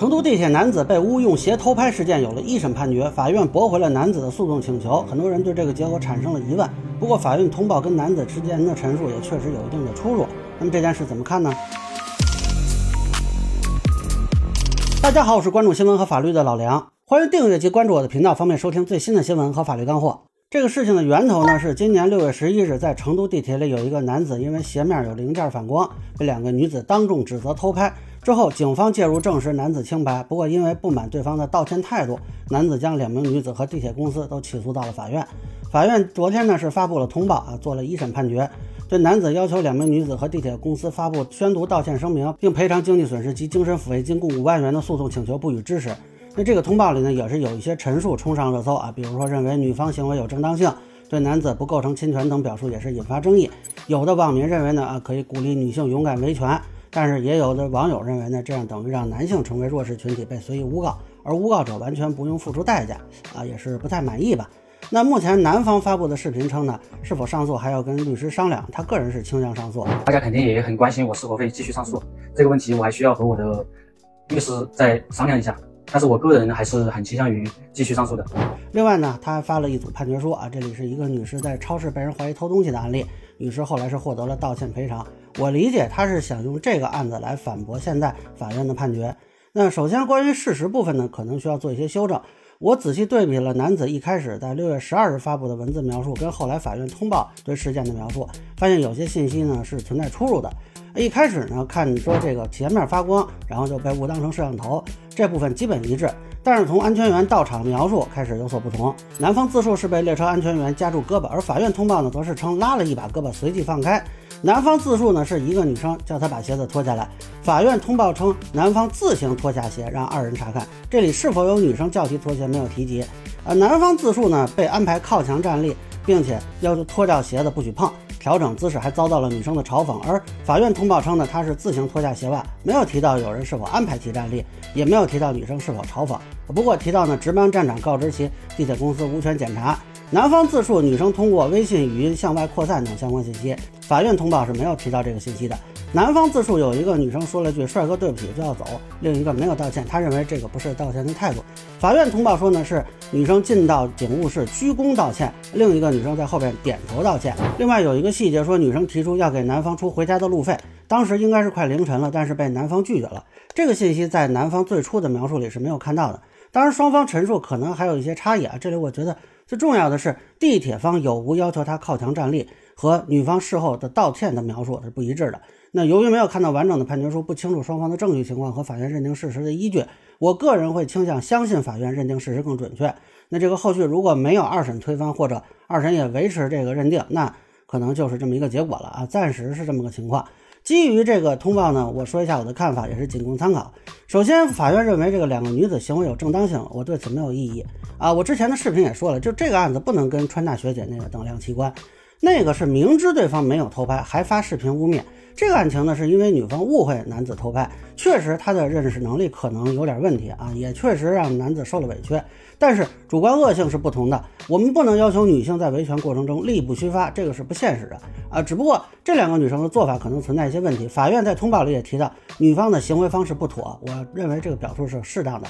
成都地铁男子被诬用鞋偷拍事件有了一审判决，法院驳回了男子的诉讼请求。很多人对这个结果产生了疑问。不过，法院通报跟男子之间的陈述也确实有一定的出入。那么这件事怎么看呢？大家好，我是关注新闻和法律的老梁，欢迎订阅及关注我的频道，方便收听最新的新闻和法律干货。这个事情的源头呢，是今年六月十一日，在成都地铁里有一个男子因为鞋面有零件反光，被两个女子当众指责偷拍。之后，警方介入证实男子清白。不过，因为不满对方的道歉态度，男子将两名女子和地铁公司都起诉到了法院。法院昨天呢是发布了通报啊，做了一审判决，对男子要求两名女子和地铁公司发布宣读道歉声明，并赔偿经济损失及精神抚慰金共五万元的诉讼请求不予支持。那这个通报里呢，也是有一些陈述冲上热搜啊，比如说认为女方行为有正当性，对男子不构成侵权等表述也是引发争议。有的网民认为呢啊，可以鼓励女性勇敢维权。但是也有的网友认为呢，这样等于让男性成为弱势群体被随意诬告，而诬告者完全不用付出代价，啊，也是不太满意吧。那目前男方发布的视频称呢，是否上诉还要跟律师商量，他个人是倾向上诉。大家肯定也很关心我是否会继续上诉这个问题，我还需要和我的律师再商量一下。但是我个人还是很倾向于继续上诉的。另外呢，他还发了一组判决书啊，这里是一个女士在超市被人怀疑偷东西的案例，女士后来是获得了道歉赔偿。我理解他是想用这个案子来反驳现在法院的判决。那首先关于事实部分呢，可能需要做一些修正。我仔细对比了男子一开始在六月十二日发布的文字描述，跟后来法院通报对事件的描述，发现有些信息呢是存在出入的。一开始呢，看说这个前面发光，然后就被误当成摄像头，这部分基本一致。但是从安全员到场描述开始有所不同。男方自述是被列车安全员夹住胳膊，而法院通报呢，则是称拉了一把胳膊，随即放开。男方自述呢是一个女生叫他把鞋子脱下来，法院通报称男方自行脱下鞋让二人查看。这里是否有女生叫其脱鞋没有提及。呃，男方自述呢被安排靠墙站立，并且要求脱掉鞋子不许碰。调整姿势还遭到了女生的嘲讽，而法院通报称呢，他是自行脱下鞋袜，没有提到有人是否安排其站立，也没有提到女生是否嘲讽。不过提到呢，值班站长告知其地铁公司无权检查。男方自述女生通过微信语音向外扩散等相关信息，法院通报是没有提到这个信息的。男方自述有一个女生说了句“帅哥对不起”就要走，另一个没有道歉，他认为这个不是道歉的态度。法院通报说呢是女生进到警务室鞠躬道歉，另一个女生在后边点头道歉。另外有一个细节说女生提出要给男方出回家的路费，当时应该是快凌晨了，但是被男方拒绝了。这个信息在男方最初的描述里是没有看到的。当然双方陈述可能还有一些差异啊，这里我觉得最重要的是地铁方有无要求他靠墙站立和女方事后的道歉的描述是不一致的。那由于没有看到完整的判决书，不清楚双方的证据情况和法院认定事实的依据，我个人会倾向相信法院认定事实更准确。那这个后续如果没有二审推翻，或者二审也维持这个认定，那可能就是这么一个结果了啊。暂时是这么个情况。基于这个通报呢，我说一下我的看法，也是仅供参考。首先，法院认为这个两个女子行为有正当性，我对此没有异议啊。我之前的视频也说了，就这个案子不能跟川大学姐那个等量齐观，那个是明知对方没有偷拍，还发视频污蔑。这个案情呢，是因为女方误会男子偷拍，确实他的认识能力可能有点问题啊，也确实让男子受了委屈。但是主观恶性是不同的，我们不能要求女性在维权过程中力不虚发，这个是不现实的啊。只不过这两个女生的做法可能存在一些问题，法院在通报里也提到女方的行为方式不妥，我认为这个表述是适当的。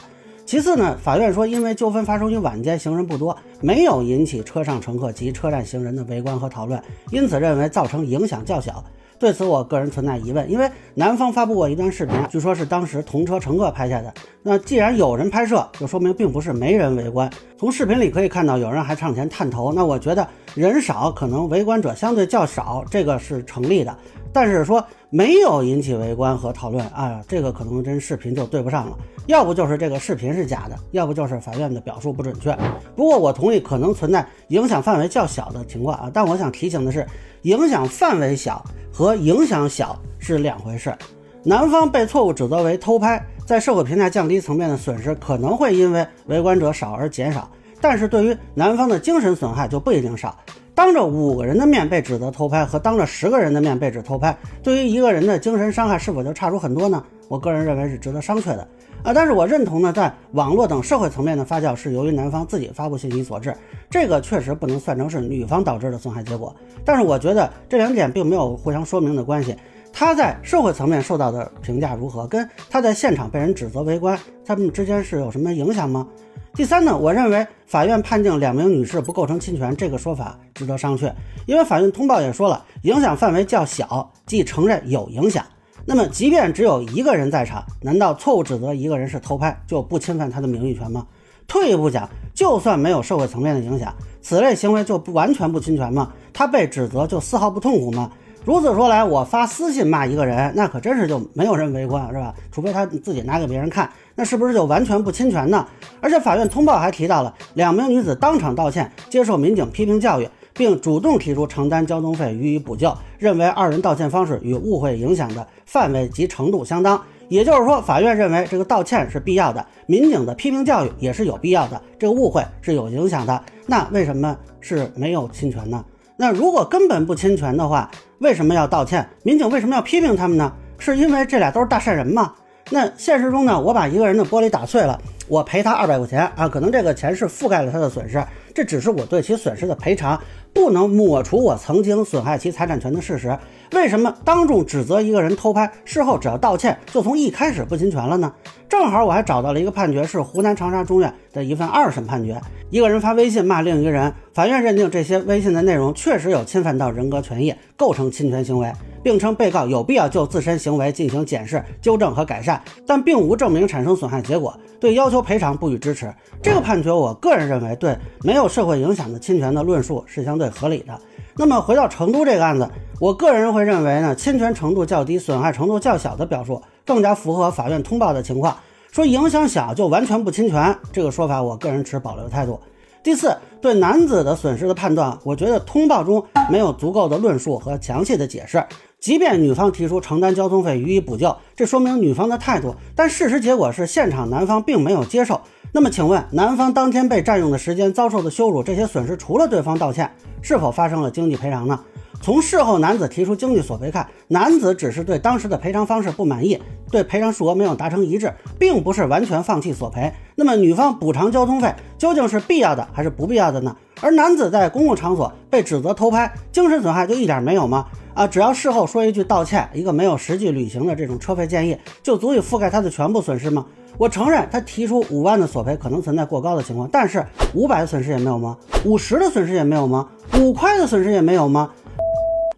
其次呢，法院说因为纠纷发生于晚间，行人不多，没有引起车上乘客及车站行人的围观和讨论，因此认为造成影响较小。对此，我个人存在疑问，因为男方发布过一段视频，据说是当时同车乘客拍下的。那既然有人拍摄，就说明并不是没人围观。从视频里可以看到，有人还上前探头。那我觉得人少，可能围观者相对较少，这个是成立的。但是说没有引起围观和讨论啊，这个可能跟视频就对不上了。要不就是这个视频是假的，要不就是法院的表述不准确。不过我同意可能存在影响范围较小的情况啊，但我想提醒的是，影响范围小。和影响小是两回事。男方被错误指责为偷拍，在社会评价降低层面的损失可能会因为围观者少而减少，但是对于男方的精神损害就不一定少。当着五个人的面被指责偷拍和当着十个人的面被指偷拍，对于一个人的精神伤害是否就差出很多呢？我个人认为是值得商榷的。啊，但是我认同呢，在网络等社会层面的发酵是由于男方自己发布信息所致，这个确实不能算成是女方导致的损害结果。但是我觉得这两点并没有互相说明的关系。他在社会层面受到的评价如何，跟他在现场被人指责围观，他们之间是有什么影响吗？第三呢，我认为法院判定两名女士不构成侵权这个说法值得商榷，因为法院通报也说了，影响范围较小，即承认有影响。那么，即便只有一个人在场，难道错误指责一个人是偷拍就不侵犯他的名誉权吗？退一步讲，就算没有社会层面的影响，此类行为就不完全不侵权吗？他被指责就丝毫不痛苦吗？如此说来，我发私信骂一个人，那可真是就没有人围观，是吧？除非他自己拿给别人看，那是不是就完全不侵权呢？而且法院通报还提到了两名女子当场道歉，接受民警批评教育，并主动提出承担交通费予以补救，认为二人道歉方式与误会影响的范围及程度相当。也就是说，法院认为这个道歉是必要的，民警的批评教育也是有必要的，这个误会是有影响的。那为什么是没有侵权呢？那如果根本不侵权的话，为什么要道歉？民警为什么要批评他们呢？是因为这俩都是大善人吗？那现实中呢？我把一个人的玻璃打碎了，我赔他二百块钱啊，可能这个钱是覆盖了他的损失，这只是我对其损失的赔偿，不能抹除我曾经损害其财产权的事实。为什么当众指责一个人偷拍，事后只要道歉，就从一开始不侵权了呢？正好我还找到了一个判决，是湖南长沙中院的一份二审判决。一个人发微信骂另一个人，法院认定这些微信的内容确实有侵犯到人格权益，构成侵权行为，并称被告有必要就自身行为进行检视、纠正和改善，但并无证明产生损害结果，对要求赔偿不予支持。这个判决，我个人认为对没有社会影响的侵权的论述是相对合理的。那么回到成都这个案子，我个人会认为呢，侵权程度较低、损害程度较小的表述更加符合法院通报的情况。说影响小就完全不侵权，这个说法我个人持保留态度。第四，对男子的损失的判断，我觉得通报中没有足够的论述和详细的解释。即便女方提出承担交通费予以补救，这说明女方的态度，但事实结果是现场男方并没有接受。那么请问，男方当天被占用的时间、遭受的羞辱，这些损失除了对方道歉，是否发生了经济赔偿呢？从事后男子提出经济索赔看，男子只是对当时的赔偿方式不满意，对赔偿数额没有达成一致，并不是完全放弃索赔。那么女方补偿交通费究竟是必要的还是不必要的呢？而男子在公共场所被指责偷拍，精神损害就一点没有吗？啊，只要事后说一句道歉，一个没有实际履行的这种车费建议，就足以覆盖他的全部损失吗？我承认他提出五万的索赔可能存在过高的情况，但是五百的损失也没有吗？五十的损失也没有吗？五块的损失也没有吗？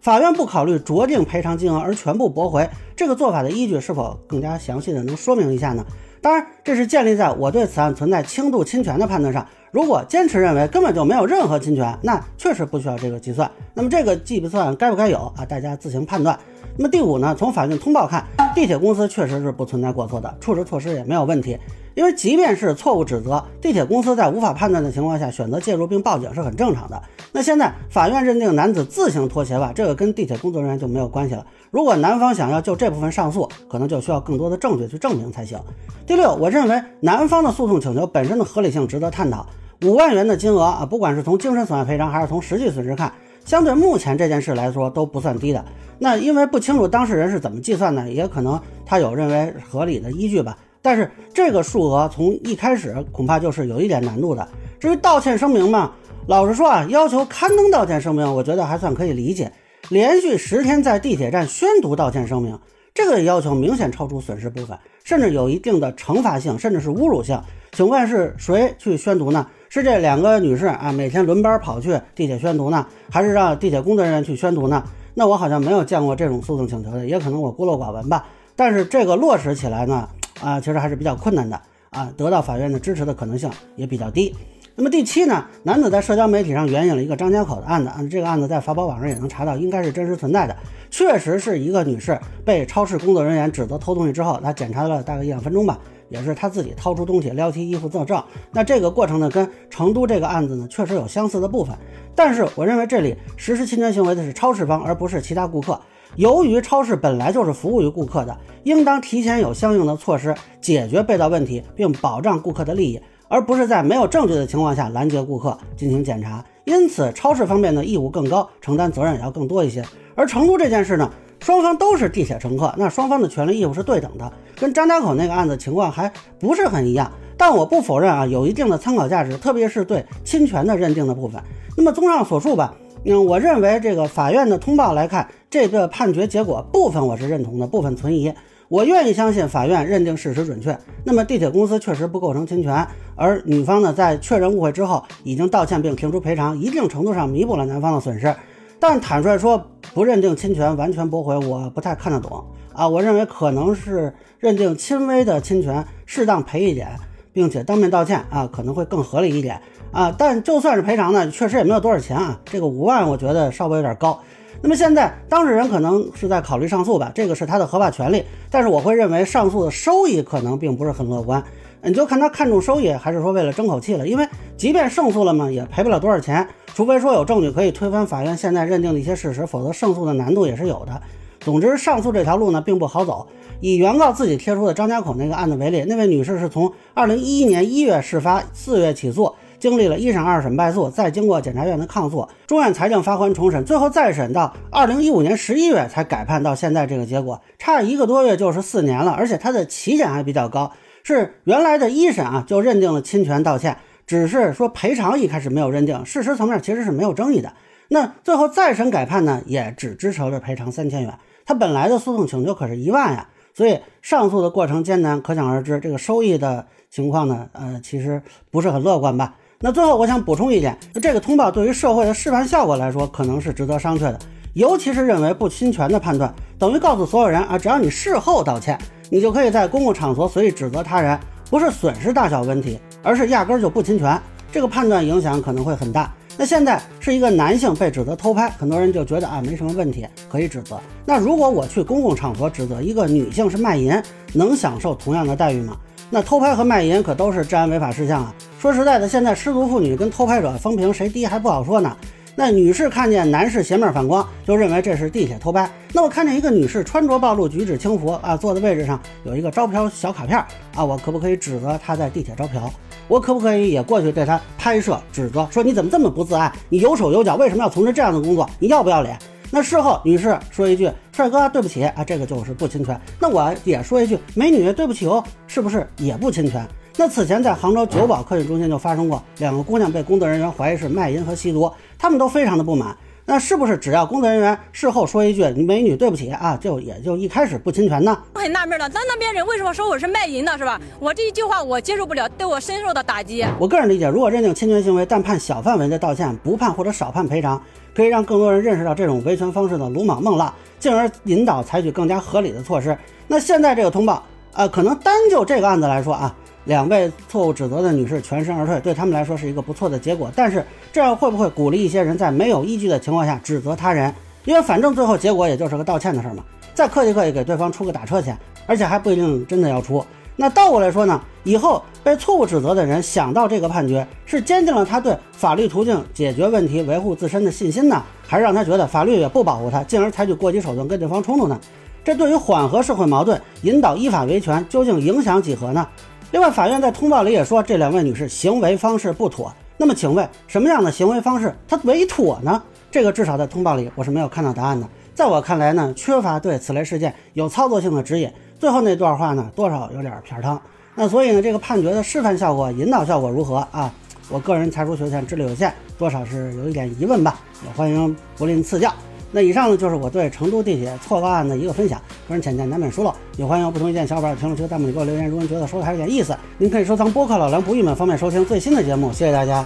法院不考虑酌定赔偿金额而全部驳回，这个做法的依据是否更加详细的能说明一下呢？当然，这是建立在我对此案存在轻度侵权的判断上。如果坚持认为根本就没有任何侵权，那确实不需要这个计算。那么这个计算该不该有啊？大家自行判断。那么第五呢？从法院通报看，地铁公司确实是不存在过错的，处置措施也没有问题。因为即便是错误指责，地铁公司在无法判断的情况下选择介入并报警是很正常的。那现在法院认定男子自行脱鞋吧，这个跟地铁工作人员就没有关系了。如果男方想要就这部分上诉，可能就需要更多的证据去证明才行。第六，我认为男方的诉讼请求本身的合理性值得探讨。五万元的金额啊，不管是从精神损害赔偿还是从实际损失看，相对目前这件事来说都不算低的。那因为不清楚当事人是怎么计算的，也可能他有认为合理的依据吧。但是这个数额从一开始恐怕就是有一点难度的。至于道歉声明嘛，老实说啊，要求刊登道歉声明，我觉得还算可以理解。连续十天在地铁站宣读道歉声明，这个要求明显超出损失部分，甚至有一定的惩罚性，甚至是侮辱性。请问是谁去宣读呢？是这两个女士啊，每天轮班跑去地铁宣读呢，还是让地铁工作人员去宣读呢？那我好像没有见过这种诉讼请求的，也可能我孤陋寡闻吧。但是这个落实起来呢？啊，其实还是比较困难的啊，得到法院的支持的可能性也比较低。那么第七呢，男子在社交媒体上援引了一个张家口的案子，这个案子在法宝网上也能查到，应该是真实存在的，确实是一个女士被超市工作人员指责偷东西之后，她检查了大概一两分钟吧，也是她自己掏出东西撩起衣服作证。那这个过程呢，跟成都这个案子呢，确实有相似的部分，但是我认为这里实施侵权行为的是超市方，而不是其他顾客。由于超市本来就是服务于顾客的，应当提前有相应的措施解决被盗问题，并保障顾客的利益，而不是在没有证据的情况下拦截顾客进行检查。因此，超市方面的义务更高，承担责任也要更多一些。而成都这件事呢，双方都是地铁乘客，那双方的权利义务是对等的，跟张家口那个案子情况还不是很一样。但我不否认啊，有一定的参考价值，特别是对侵权的认定的部分。那么，综上所述吧。嗯，我认为这个法院的通报来看，这个判决结果部分我是认同的，部分存疑。我愿意相信法院认定事实准确。那么地铁公司确实不构成侵权，而女方呢在确认误会之后已经道歉并提出赔偿，一定程度上弥补了男方的损失。但坦率说，不认定侵权完全驳回，我不太看得懂啊。我认为可能是认定轻微的侵权，适当赔一点，并且当面道歉啊，可能会更合理一点啊。但就算是赔偿呢，确实也没有多少钱啊。这个五万我觉得稍微有点高。那么现在当事人可能是在考虑上诉吧，这个是他的合法权利。但是我会认为上诉的收益可能并不是很乐观。你就看他看重收益，还是说为了争口气了？因为即便胜诉了嘛，也赔不了多少钱，除非说有证据可以推翻法院现在认定的一些事实，否则胜诉的难度也是有的。总之，上诉这条路呢并不好走。以原告自己贴出的张家口那个案子为例，那位女士是从二零一一年一月事发，四月起诉。经历了一审、二审败诉，再经过检察院的抗诉，中院裁定发还重审，最后再审到二零一五年十一月才改判到现在这个结果，差一个多月就是四年了，而且他的起点还比较高，是原来的一审啊就认定了侵权道歉，只是说赔偿一开始没有认定，事实层面其实是没有争议的。那最后再审改判呢，也只支持了赔偿三千元，他本来的诉讼请求可是一万呀，所以上诉的过程艰难，可想而知，这个收益的情况呢，呃，其实不是很乐观吧。那最后我想补充一点，这个通报对于社会的示范效果来说，可能是值得商榷的。尤其是认为不侵权的判断，等于告诉所有人啊，只要你事后道歉，你就可以在公共场所随意指责他人，不是损失大小问题，而是压根儿就不侵权。这个判断影响可能会很大。那现在是一个男性被指责偷拍，很多人就觉得啊没什么问题，可以指责。那如果我去公共场所指责一个女性是卖淫，能享受同样的待遇吗？那偷拍和卖淫可都是治安违法事项啊！说实在的，现在失足妇女跟偷拍者风评谁低还不好说呢。那女士看见男士鞋面反光，就认为这是地铁偷拍。那我看见一个女士穿着暴露、举止轻浮啊，坐的位置上有一个招嫖小卡片啊，我可不可以指责她在地铁招嫖？我可不可以也过去对她拍摄指责，说你怎么这么不自爱？你有手有脚，为什么要从事这样的工作？你要不要脸？那事后，女士说一句：“帅哥，对不起啊，这个就是不侵权。”那我也说一句：“美女，对不起哦，是不是也不侵权？”那此前在杭州九堡科技中心就发生过两个姑娘被工作人员怀疑是卖淫和吸毒，他们都非常的不满。那是不是只要工作人员事后说一句“美女，对不起啊”，就也就一开始不侵权呢？我很纳闷了，那那边人为什么说我是卖淫的，是吧？我这一句话我接受不了，对我深受的打击。我个人理解，如果认定侵权行为，但判小范围的道歉，不判或者少判赔偿，可以让更多人认识到这种维权方式的鲁莽孟浪，进而引导采取更加合理的措施。那现在这个通报，呃，可能单就这个案子来说啊。两位错误指责的女士全身而退，对他们来说是一个不错的结果。但是这样会不会鼓励一些人在没有依据的情况下指责他人？因为反正最后结果也就是个道歉的事儿嘛，再客气客气给对方出个打车钱，而且还不一定真的要出。那倒过来说呢，以后被错误指责的人想到这个判决，是坚定了他对法律途径解决问题、维护自身的信心呢，还是让他觉得法律也不保护他，进而采取过激手段跟对方冲突呢？这对于缓和社会矛盾、引导依法维权，究竟影响几何呢？另外，法院在通报里也说这两位女士行为方式不妥。那么，请问什么样的行为方式它为妥呢？这个至少在通报里我是没有看到答案的。在我看来呢，缺乏对此类事件有操作性的指引。最后那段话呢，多少有点片汤。那所以呢，这个判决的示范效果、引导效果如何啊？我个人才疏学浅，智力有限，多少是有一点疑问吧。也欢迎不吝赐教。那以上呢，就是我对成都地铁错告案的一个分享，个人浅见难免疏漏，也欢迎不同意见小伙伴评论区、弹幕里给我留言。如果您觉得说的还有点意思，您可以收藏播客老梁不郁闷，方便收听最新的节目。谢谢大家。